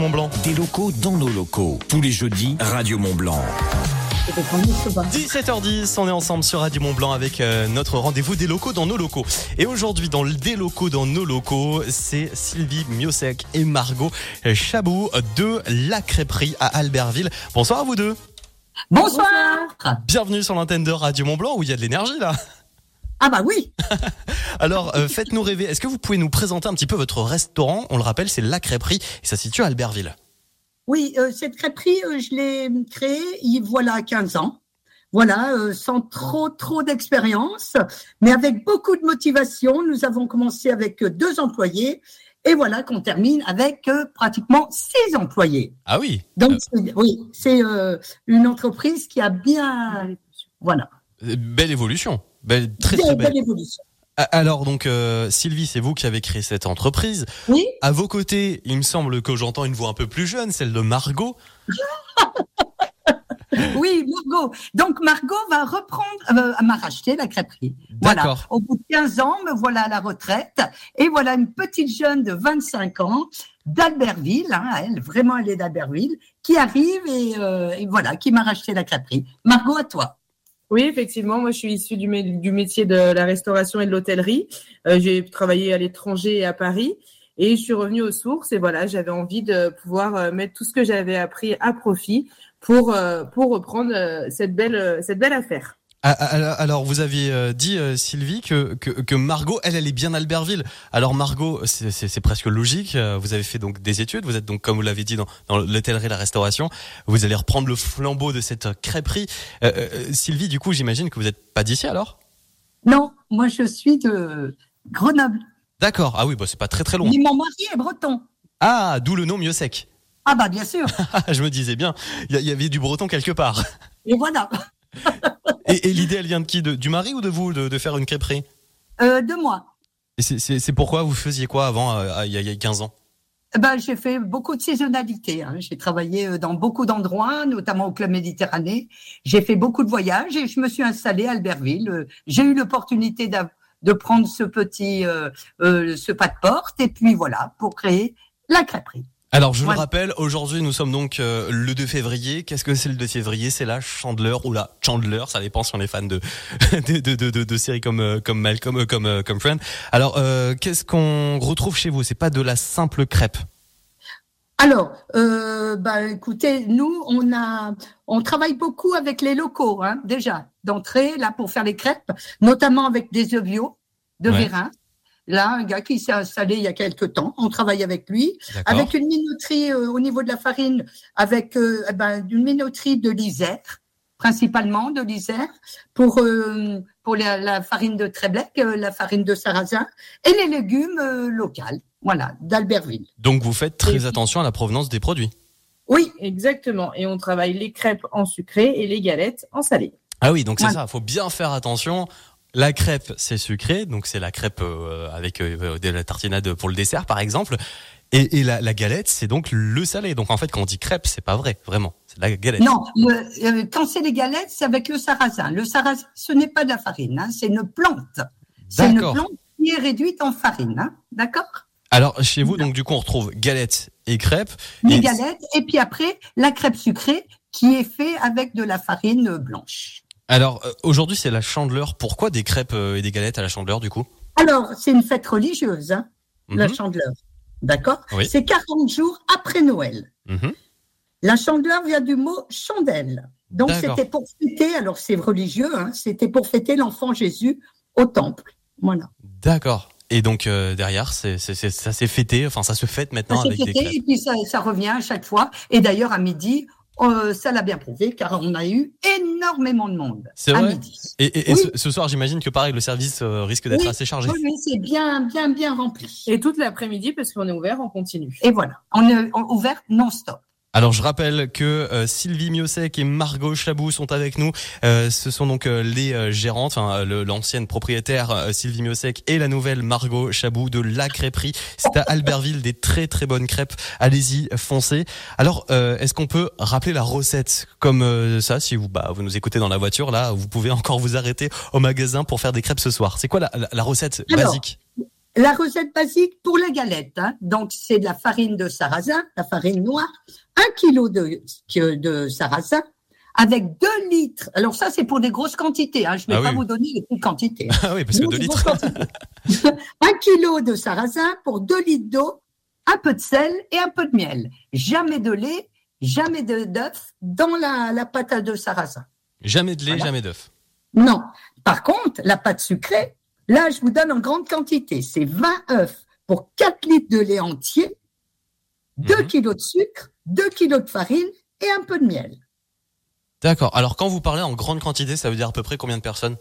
Mont Blanc. Des locaux dans nos locaux. Tous les jeudis, Radio Mont Blanc. 17h10, on est ensemble sur Radio Mont Blanc avec euh, notre rendez-vous des locaux dans nos locaux. Et aujourd'hui, dans le des locaux dans nos locaux, c'est Sylvie Miosek et Margot Chabot de la crêperie à Albertville. Bonsoir à vous deux. Bonsoir. Bienvenue sur l'antenne de Radio Mont Blanc où il y a de l'énergie là. Ah bah oui. Alors, euh, faites-nous rêver. Est-ce que vous pouvez nous présenter un petit peu votre restaurant? On le rappelle, c'est La Crêperie et ça se situe à Albertville. Oui, euh, cette crêperie, euh, je l'ai créée il voilà 15 ans. Voilà, sans trop trop d'expérience, mais avec beaucoup de motivation. Nous avons commencé avec deux employés et voilà qu'on termine avec euh, pratiquement six employés. Ah oui. Donc oui, c'est euh, une entreprise qui a bien voilà Belle évolution. Belle, très belle. évolution. Alors donc euh, Sylvie, c'est vous qui avez créé cette entreprise. Oui, À vos côtés, il me semble que j'entends une voix un peu plus jeune, celle de Margot. oui, Margot. Donc Margot va reprendre, euh, m'a racheté la crêperie. Voilà. D'accord. Au bout de 15 ans, me voilà à la retraite. Et voilà une petite jeune de 25 ans d'Albertville, hein, elle, vraiment elle est d'Albertville, qui arrive et, euh, et voilà, qui m'a racheté la crêperie. Margot, à toi. Oui, effectivement, moi je suis issue du, mé- du métier de la restauration et de l'hôtellerie. Euh, j'ai travaillé à l'étranger et à Paris et je suis revenue aux sources et voilà, j'avais envie de pouvoir euh, mettre tout ce que j'avais appris à profit pour euh, pour reprendre cette belle cette belle affaire. Ah, ah, Alors, alors, vous aviez euh, dit euh, Sylvie que, que que Margot, elle, elle est bien Albertville. Alors Margot, c'est- presque logique. euh, Vous avez fait donc des études. Vous êtes donc, comme vous l'avez dit, dans, dans l'hôtellerie, la restauration. Vous allez reprendre le flambeau de cette crêperie. Euh, euh, Sylvie, du coup, j'imagine que vous n'êtes pas d'ici alors? Non, moi je suis de Grenoble. D'accord. Ah oui, bah c'est pas très très loin. Mais mon mari est breton. Ah, d'où le nom mieux sec. Ah bah bien sûr. Ah, je me disais bien, il y, y avait du breton quelque part. Et voilà. Et, et l'idée, elle vient de qui de, Du mari ou de vous de, de faire une crêperie Euh, de moi. Et c'est- pourquoi vous faisiez quoi avant, euh, il y, a- il y a 15 ans Eh Ben, j'ai fait beaucoup de saisonnalité. hein. J'ai travaillé euh, dans beaucoup d'endroits, notamment au Club Méditerranée. J'ai fait beaucoup de voyages et je me suis installée à Albertville. J'ai eu l'opportunité de prendre ce petit euh, euh, ce pas de porte et puis voilà pour créer la crêperie. Alors, je Ouais. le rappelle, aujourd'hui, nous sommes donc euh, le 2 février. Qu'est-ce que c'est le 2 février? C'est la chandeleur ou la Chandler, ça dépend si on est fan de de, de, de, de- de séries comme euh, comme Malcolm, euh, comme euh, comme Friend. Alors, euh, qu'est-ce qu'on retrouve chez vous? C'est pas de la simple crêpe. Alors, euh, bah, écoutez, nous, on a, on travaille beaucoup avec les locaux, hein, déjà, d'entrée, là, pour faire les crêpes, notamment avec des œufs bio de Ouais. Vérin. Là, un gars qui s'est installé il y a quelque temps, on travaille avec lui, avec une minoterie euh, au niveau de la farine, avec euh, eh ben, une minoterie de l'Isère, principalement de l'Isère, pour euh, pour la, la farine de Tréblec, euh, la farine de Sarrasin, et les légumes euh, locaux, voilà, d'Albertville. Donc, vous faites très Et- attention à la provenance des produits. Oui, Exactement. Et on travaille les crêpes en sucré et les galettes en salé. Ah oui, donc c'est Ouais. ça. Faut bien faire attention. La crêpe, c'est sucré, donc c'est la crêpe euh, avec euh, de la tartinade pour le dessert, par exemple. Et, et la, la galette, c'est donc le salé. Donc en fait, quand on dit crêpe, c'est pas vrai, vraiment. C'est la galette. Non, le- euh, quand c'est les galettes, c'est avec le sarrasin. Le sarrasin, ce n'est pas de la farine, hein, c'est une plante. C'est une plante qui est réduite en farine, hein, d'accord? Alors chez vous, donc du coup, on retrouve galette et crêpe. Les Et- galettes, et puis après, la crêpe sucrée qui est fait avec de la farine blanche. Alors euh, aujourd'hui, c'est la chandeleur. Pourquoi des crêpes euh, et des galettes à la chandeleur, du coup? Alors, c'est une fête religieuse, hein, la Mhm, chandeleur. D'accord? Oui. C'est 40 jours après Noël. mhm. La chandeleur vient du mot chandelle. Donc, c'était pour fêter, alors c'est religieux, hein, c'était pour fêter l'enfant Jésus au temple. Voilà. D'accord. Et donc euh, derrière, c'est, ça s'est fêté. Enfin, ça se fête maintenant Ça avec des fêté crêpes. et puis ça, ça revient à chaque fois. Et d'ailleurs, à midi, euh, ça l'a bien prouvé car on a eu énormément de monde C'est à vrai midi. Et, et- et Oui. ce, ce soir, j'imagine que pareil, le service euh, risque d'être Oui. assez chargé. Oui, c'est bien, bien, bien rempli. Et toute l'après-midi parce qu'on est ouvert en continu. Et voilà, on est on- ouvert non-stop. Alors je rappelle que euh, Sylvie Miosek et Margot Chabou sont avec nous. Euh, ce sont donc euh, les euh, gérantes, enfin, le- l'ancienne propriétaire euh, Sylvie Miosek et la nouvelle Margot Chabou de la crêperie. C'est à Albertville des très très bonnes crêpes. Allez-y, foncez. Alors euh, est-ce qu'on peut rappeler la recette comme euh, ça Si vous bah, vous nous écoutez dans la voiture là, vous pouvez encore vous arrêter au magasin pour faire des crêpes ce soir. C'est quoi la, la- la recette Alors, basique? La recette basique pour la galette, hein. donc c'est de la farine de sarrasin, la farine noire, un kilo de, de sarrasin, avec 2 litres. Alors ça, c'est pour des grosses quantités. Hein. Je ne vais Ah pas oui. vous donner les petites quantités. Ah oui, parce que Nous, 2 c'est litres. un kilo de sarrasin pour 2 litres d'eau, un peu de sel et un peu de miel. Jamais de lait, jamais d'œuf dans la, la pâte à deux sarrasin. Jamais de lait, Voilà. jamais d'œuf. Non. Par contre, la pâte sucrée, là, je vous donne en grande quantité. C'est 20 œufs pour 4 litres de lait entier, 2 Mhm. kilos de sucre, 2 kilos de farine et un peu de miel. D'accord. Alors quand vous parlez en grande quantité, ça veut dire à peu près combien de personnes?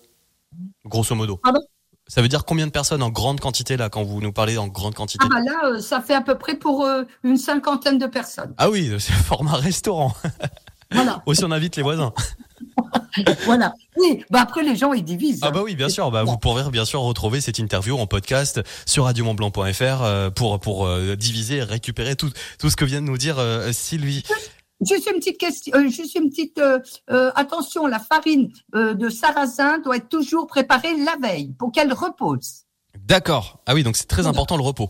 Grosso modo. Pardon? Ça veut dire combien de personnes en grande quantité là quand vous nous parlez en grande quantité? Ah bah là, euh, ça fait à peu près pour euh, une cinquantaine de personnes. Ah oui, c'est format restaurant. Voilà, Aussi on invite les voisins. voilà. Oui, bah après les gens ils divisent. Ah bah oui, bien sûr. Bah vous pourrez bien sûr retrouver cette interview en podcast sur radiomontblanc.fr euh, pour pour euh, diviser et récupérer tout tout ce que vient de nous dire euh, Sylvie. Juste une petite question, euh, juste une petite attention, la farine de sarrasin doit être toujours préparée la veille pour qu'elle repose. D'accord. Ah oui, donc c'est très important le repos.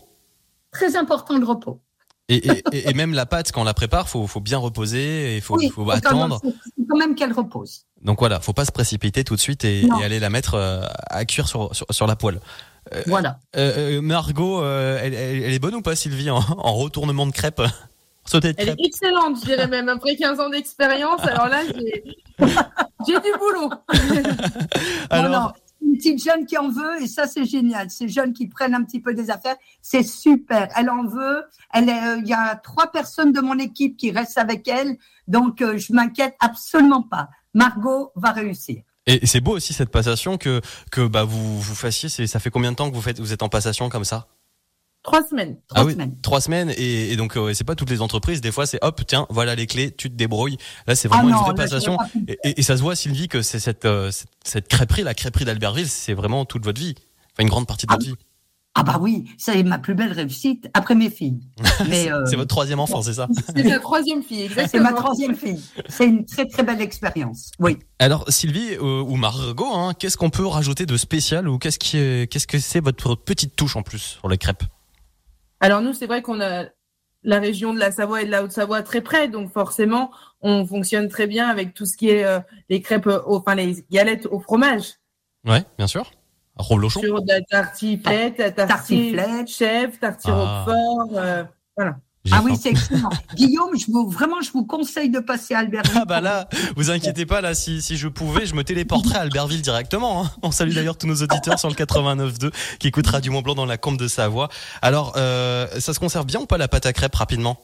Très important le repos. Et, et, même la pâte quand on la prépare, faut faut bien reposer et faut oui, faut attendre. Quand même, faut quand même qu'elle repose. Donc voilà, faut pas se précipiter tout de suite et, aller la mettre euh, à cuire sur, sur, sur la poêle. Voilà. Euh, euh, Margot, euh, elle, elle- elle est bonne ou pas Sylvie en, en retournement de crêpes Sauté de Elle crêpes est excellente, je dirais même. Après 15 ans d'expérience, alors là, j'ai du boulot. Alors, Non, non, une petite jeune qui en veut et ça c'est génial. Ces jeunes qui prennent un petit peu des affaires, c'est super. Elle en veut. Elle, est, euh, il y a trois personnes de mon équipe qui restent avec elle, donc euh, je m'inquiète absolument pas. Margot va réussir. et c'est beau aussi cette passation que que bah vous vous fassiez. Ça fait combien de temps que vous faites vous êtes en passation comme ça? Trois semaines. Trois Ah oui, semaines. trois semaines et, et donc euh, c'est pas toutes les entreprises. Des fois c'est hop tiens voilà les clés, tu te débrouilles. Là c'est vraiment Ah une vraie passation. pas. Et, et- et ça se voit Sylvie que c'est cette, euh, cette cette crêperie, la crêperie d'Albertville, c'est vraiment toute votre vie. Enfin une grande partie de Ah votre vie. Ah bah oui, c'est ma plus belle réussite après mes filles. Mais euh, C'est votre troisième enfant, c'est ça C'est sa troisième fille, c'est ma troisième fille. C'est une très très belle expérience. Oui. Alors Sylvie euh, ou Margot, hein, qu'est-ce qu'on peut rajouter de spécial ou qu'est-ce qui est, qu'est-ce que c'est votre petite touche en plus sur les crêpes? Alors nous, c'est vrai qu'on a la région de la Savoie et de la Haute-Savoie très près, donc forcément, on fonctionne très bien avec tout ce qui est euh, les crêpes, au, enfin les galettes au fromage, Ouais, bien sûr. Reblochon. sur de tartiflette, tartiflette, Tartiflette. chef, tartiflette Ah. Euh, J'ai Ah oui, c'est excellent. Guillaume, je vous, vraiment, je vous conseille de passer à Albertville. Ah bah là, vous inquiétez pas là, si, si je pouvais, je me téléporterais à Albertville directement. hein. On salue d'ailleurs tous nos auditeurs sur le 89.2 qui écoutent Radio Mont Blanc dans la Combe de Savoie. Alors, euh, ça se conserve bien ou pas la pâte à crêpes rapidement?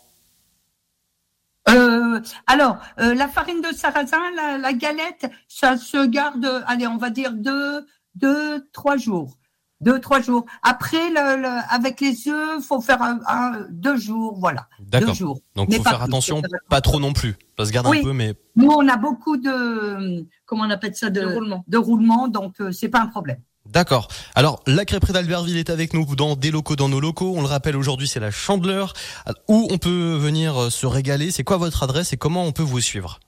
Euh, alors, euh, la farine de sarrasin, la, la galette, ça se garde, allez, on va dire deux, deux, trois jours. Deux, trois jours. Après, le, le- avec les œufs, faut faire un, un- deux jours, voilà. Deux D'accord. jours. Donc Mais faut pas faire plus, attention, pas trop non plus. Ça se garde Oui. un peu, mais Nous, on a beaucoup de, comment on appelle ça, de, de roulement. de roulement, donc euh, c'est pas un problème. D'accord. Alors, la crêperie d'Albertville est avec nous dans des locaux dans nos locaux. On le rappelle aujourd'hui, c'est la Chandeleur où on peut venir euh, se régaler. C'est quoi votre adresse et comment on peut vous suivre?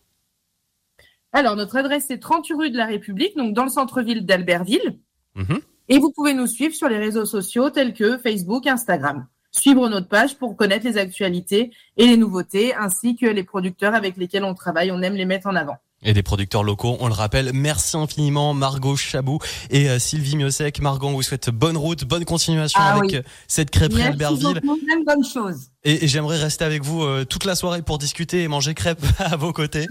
Alors, notre adresse, c'est 30 rue de la République, donc dans le centre-ville d'Albertville. Mhm. Et vous pouvez nous suivre sur les réseaux sociaux tels que Facebook, Instagram. Suivre notre page pour connaître les actualités et les nouveautés, ainsi que les producteurs avec lesquels on travaille. On aime les mettre en avant. Et des producteurs locaux, on le rappelle. Merci infiniment Margot Chabou et euh, Sylvie Miosek. Margot, on vous souhaite bonne route, bonne continuation Ah avec oui. euh, cette crêperie Albertville. bonne chose. Et, et j'aimerais rester avec vous euh, toute la soirée pour discuter et manger crêpes à vos côtés.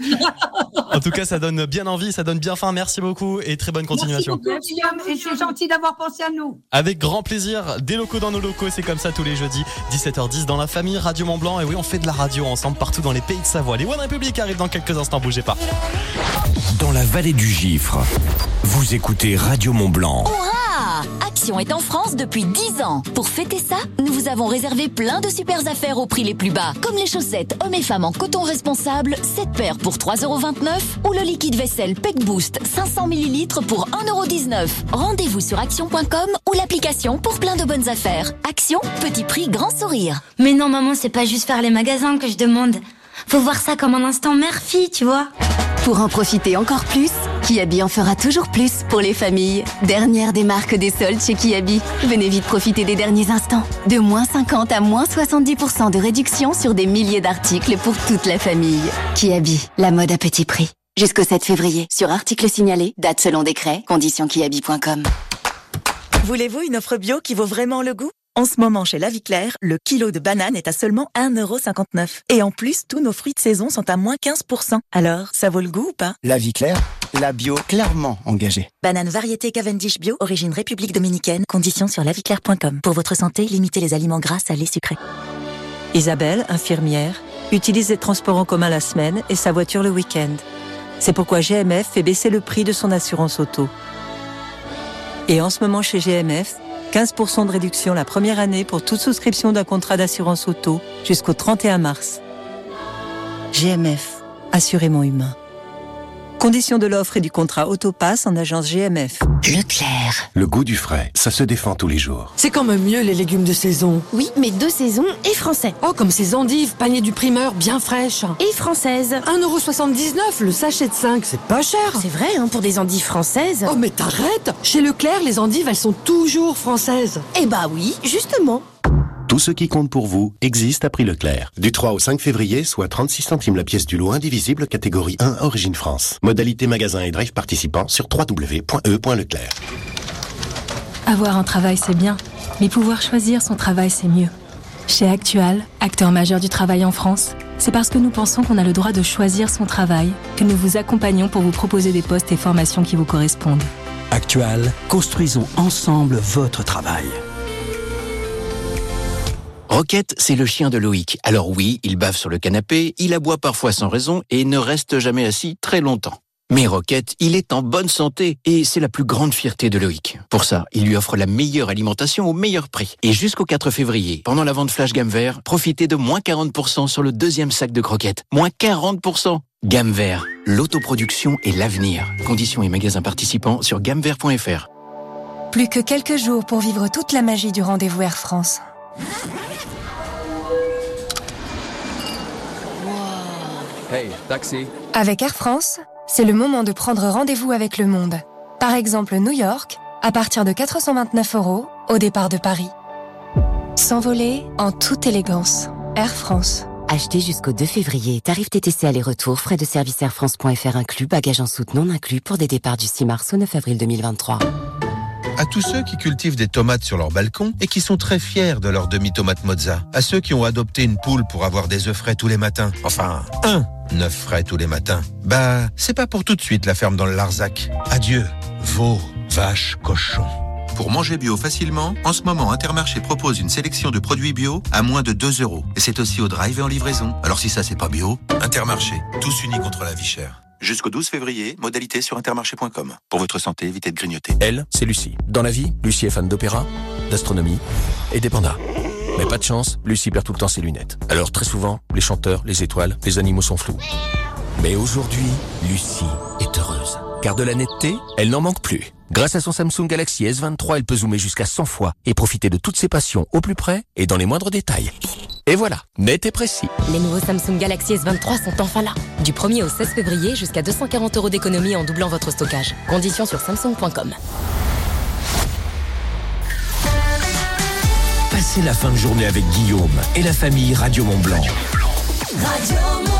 en tout cas, ça donne bien envie, ça donne bien faim. Merci beaucoup et très bonne continuation. Merci beaucoup, Guillaume, et c'est gentil d'avoir pensé à nous. Avec grand plaisir, des locaux dans nos locaux, c'est comme ça tous les jeudis, 17h10 dans la famille Radio Mont Blanc. Et oui, on fait de la radio ensemble partout dans les pays de Savoie. Les One Republic arrivent dans quelques instants, bougez pas. Dans la vallée du Gifre, vous écoutez Radio Mont Blanc. Action est en France depuis 10 ans. Pour fêter ça, nous vous avons réservé plein de super affaires au prix les plus bas. Comme les chaussettes hommes et femmes en coton responsable, 7 paires pour 3,29€ ou le liquide vaisselle Peck Boost 500 ml pour 1,19€. Rendez-vous sur action.com ou l'application pour plein de bonnes affaires. Action, petit prix, grand sourire. Mais non, maman, c'est pas juste faire les magasins que je demande. Faut voir ça comme un instant mère-fille, tu vois. Pour en profiter encore plus, Kiabi en fera toujours plus pour les familles. Dernière des marques des soldes chez Kiabi. Venez vite profiter des derniers instants. De moins 50 à moins 70% de réduction sur des milliers d'articles pour toute la famille. Kiabi, la mode à petit prix. Jusqu'au 7 février, sur articles signalés, date selon décret, conditions kiabi.com. Voulez-vous une offre bio qui vaut vraiment le goût? En ce moment, chez La Vie Claire, le kilo de banane est à seulement 1,59€. Et en plus, tous nos fruits de saison sont à moins 15%. Alors, ça vaut le goût ou pas? La Vie Claire, la bio clairement engagée. Banane variété Cavendish Bio, origine République Dominicaine, conditions sur laviclaire.com. Pour votre santé, limitez les aliments gras, salés, sucrés. Isabelle, infirmière, utilise les transports en commun la semaine et sa voiture le week-end. C'est pourquoi GMF fait baisser le prix de son assurance auto. Et en ce moment chez GMF, 15% de réduction la première année pour toute souscription d'un contrat d'assurance auto jusqu'au 31 mars. GMF, assurément humain. Conditions de l'offre et du contrat Autopass en agence GMF. Leclerc. Le goût du frais, ça se défend tous les jours. C'est quand même mieux les légumes de saison. Oui, mais de saison et français. Oh, comme ces endives, panier du primeur, bien fraîches. Et françaises. 1,79€ le sachet de 5, c'est pas cher. C'est vrai, hein, pour des endives françaises. Oh, mais t'arrêtes Chez Leclerc, les endives, elles sont toujours françaises. Eh bah oui, justement. Tout ce qui compte pour vous existe à prix Leclerc. Du 3 au 5 février, soit 36 centimes la pièce du lot indivisible catégorie 1 Origine France. Modalité magasin et drive participant sur www.e.leclerc. Avoir un travail, c'est bien, mais pouvoir choisir son travail, c'est mieux. Chez Actual, acteur majeur du travail en France, c'est parce que nous pensons qu'on a le droit de choisir son travail que nous vous accompagnons pour vous proposer des postes et formations qui vous correspondent. Actual, construisons ensemble votre travail. Roquette, c'est le chien de Loïc. Alors oui, il bave sur le canapé, il aboie parfois sans raison et ne reste jamais assis très longtemps. Mais Roquette, il est en bonne santé et c'est la plus grande fierté de Loïc. Pour ça, il lui offre la meilleure alimentation au meilleur prix. Et jusqu'au 4 février, pendant la vente Flash Gamme Vert, profitez de moins 40% sur le deuxième sac de croquettes. Moins 40% Gamme Vert, l'autoproduction et l'avenir. Conditions et magasins participants sur gammevert.fr. Plus que quelques jours pour vivre toute la magie du rendez-vous Air France. Hey, taxi. Avec Air France, c'est le moment de prendre rendez-vous avec le monde. Par exemple, New York, à partir de 429 euros au départ de Paris. S'envoler en toute élégance. Air France. Acheté jusqu'au 2 février. Tarif TTC aller-retour, frais de service airfrance.fr inclus, bagages en soute non inclus pour des départs du 6 mars au 9 avril 2023 à tous ceux qui cultivent des tomates sur leur balcon et qui sont très fiers de leur demi-tomate mozza, à ceux qui ont adopté une poule pour avoir des œufs frais tous les matins, enfin, un œuf frais tous les matins. Bah, c'est pas pour tout de suite la ferme dans le Larzac. Adieu, veaux, vaches, cochons. Pour manger bio facilement, en ce moment, Intermarché propose une sélection de produits bio à moins de 2 euros. Et c'est aussi au drive et en livraison. Alors si ça, c'est pas bio, Intermarché, tous unis contre la vie chère. Jusqu'au 12 février, modalité sur intermarché.com. Pour votre santé, évitez de grignoter. Elle, c'est Lucie. Dans la vie, Lucie est fan d'opéra, d'astronomie et des pandas. Mais pas de chance, Lucie perd tout le temps ses lunettes. Alors très souvent, les chanteurs, les étoiles, les animaux sont flous. Mais aujourd'hui, Lucie est heureuse. Car de la netteté, elle n'en manque plus. Grâce à son Samsung Galaxy S23, elle peut zoomer jusqu'à 100 fois et profiter de toutes ses passions au plus près et dans les moindres détails. Et voilà, net et précis. Les nouveaux Samsung Galaxy S23 sont enfin là. Du 1er au 16 février, jusqu'à 240 euros d'économie en doublant votre stockage. Conditions sur samsung.com. Passez la fin de journée avec Guillaume et la famille Radio Mont Blanc. Radio Mont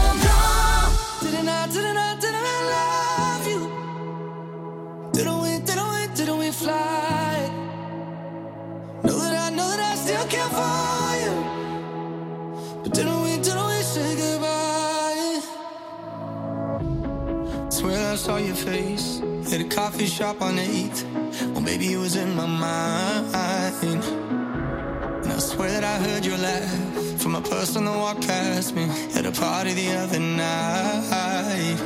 didn't we, didn't we say goodbye? Swear I saw your face at a coffee shop on 8th. Well, maybe it was in my mind. And I swear that I heard your laugh from a person that walked past me at a party the other night.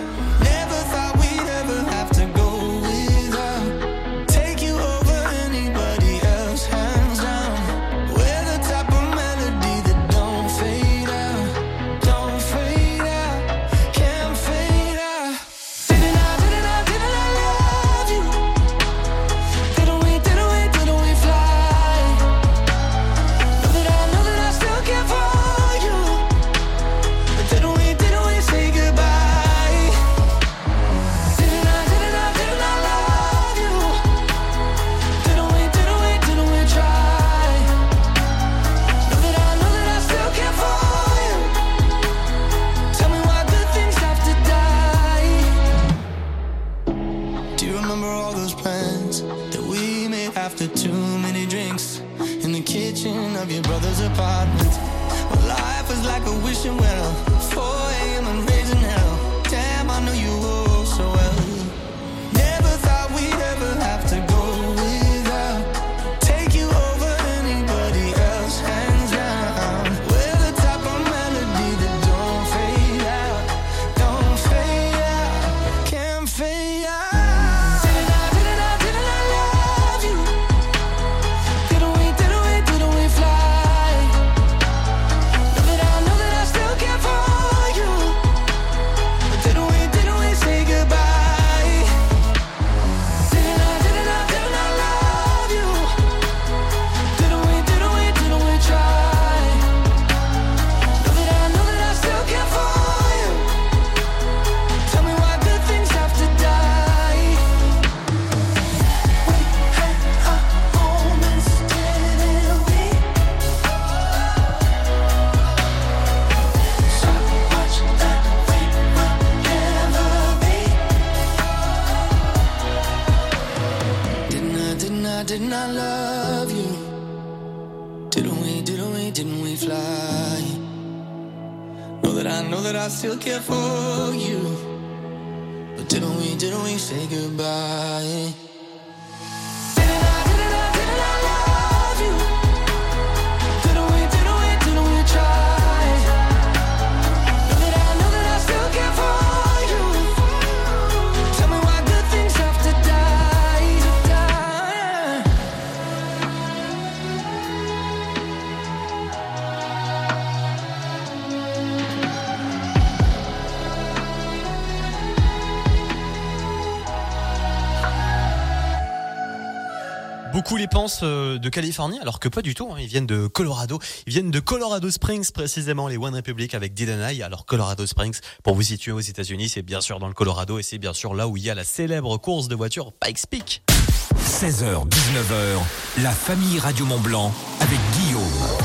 Still care for you. But didn't we, didn't we say goodbye? Beaucoup les pensent euh, de Californie, alors que pas du tout. hein. Ils viennent de Colorado. Ils viennent de Colorado Springs, précisément les One Republic avec Didanai. Alors Colorado Springs, pour vous situer aux États-Unis, c'est bien sûr dans le Colorado et c'est bien sûr là où il y a la célèbre course de voitures Pikes Peak. 16h, 19h, la famille Radio Mont Blanc avec Guillaume.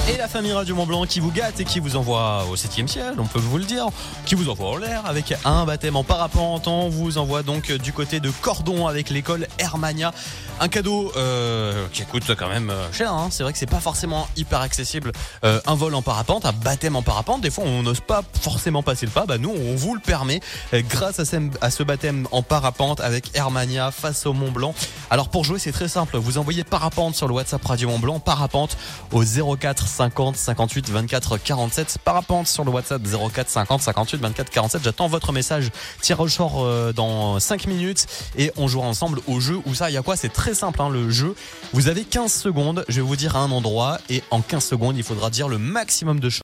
Et la famille Radio Mont Blanc qui vous gâte et qui vous envoie au 7 ciel, on peut vous le dire, qui vous envoie en l'air avec un baptême en parapente. On vous envoie donc du côté de Cordon avec l'école Hermania. Un cadeau euh, qui coûte quand même euh, cher. hein. C'est vrai que c'est pas forcément hyper accessible. Euh, un vol en parapente, un baptême en parapente. Des fois, on n'ose pas forcément passer le pas. Bah nous, on vous le permet grâce à ce, à ce baptême en parapente avec Hermania face au Mont Blanc. Alors pour jouer, c'est très simple. Vous envoyez parapente sur le WhatsApp Radio Mont Blanc, parapente au 04 50 58 24 47. Parapente sur le WhatsApp 04 50 58 24 47. J'attends votre message. Tirage au sort euh, dans 5 minutes et on jouera ensemble au jeu où ça, il y a quoi? C'est très simple hein, le jeu. Vous avez 15 secondes. Je vais vous dire à un endroit et en 15 secondes, il faudra dire le maximum de choses.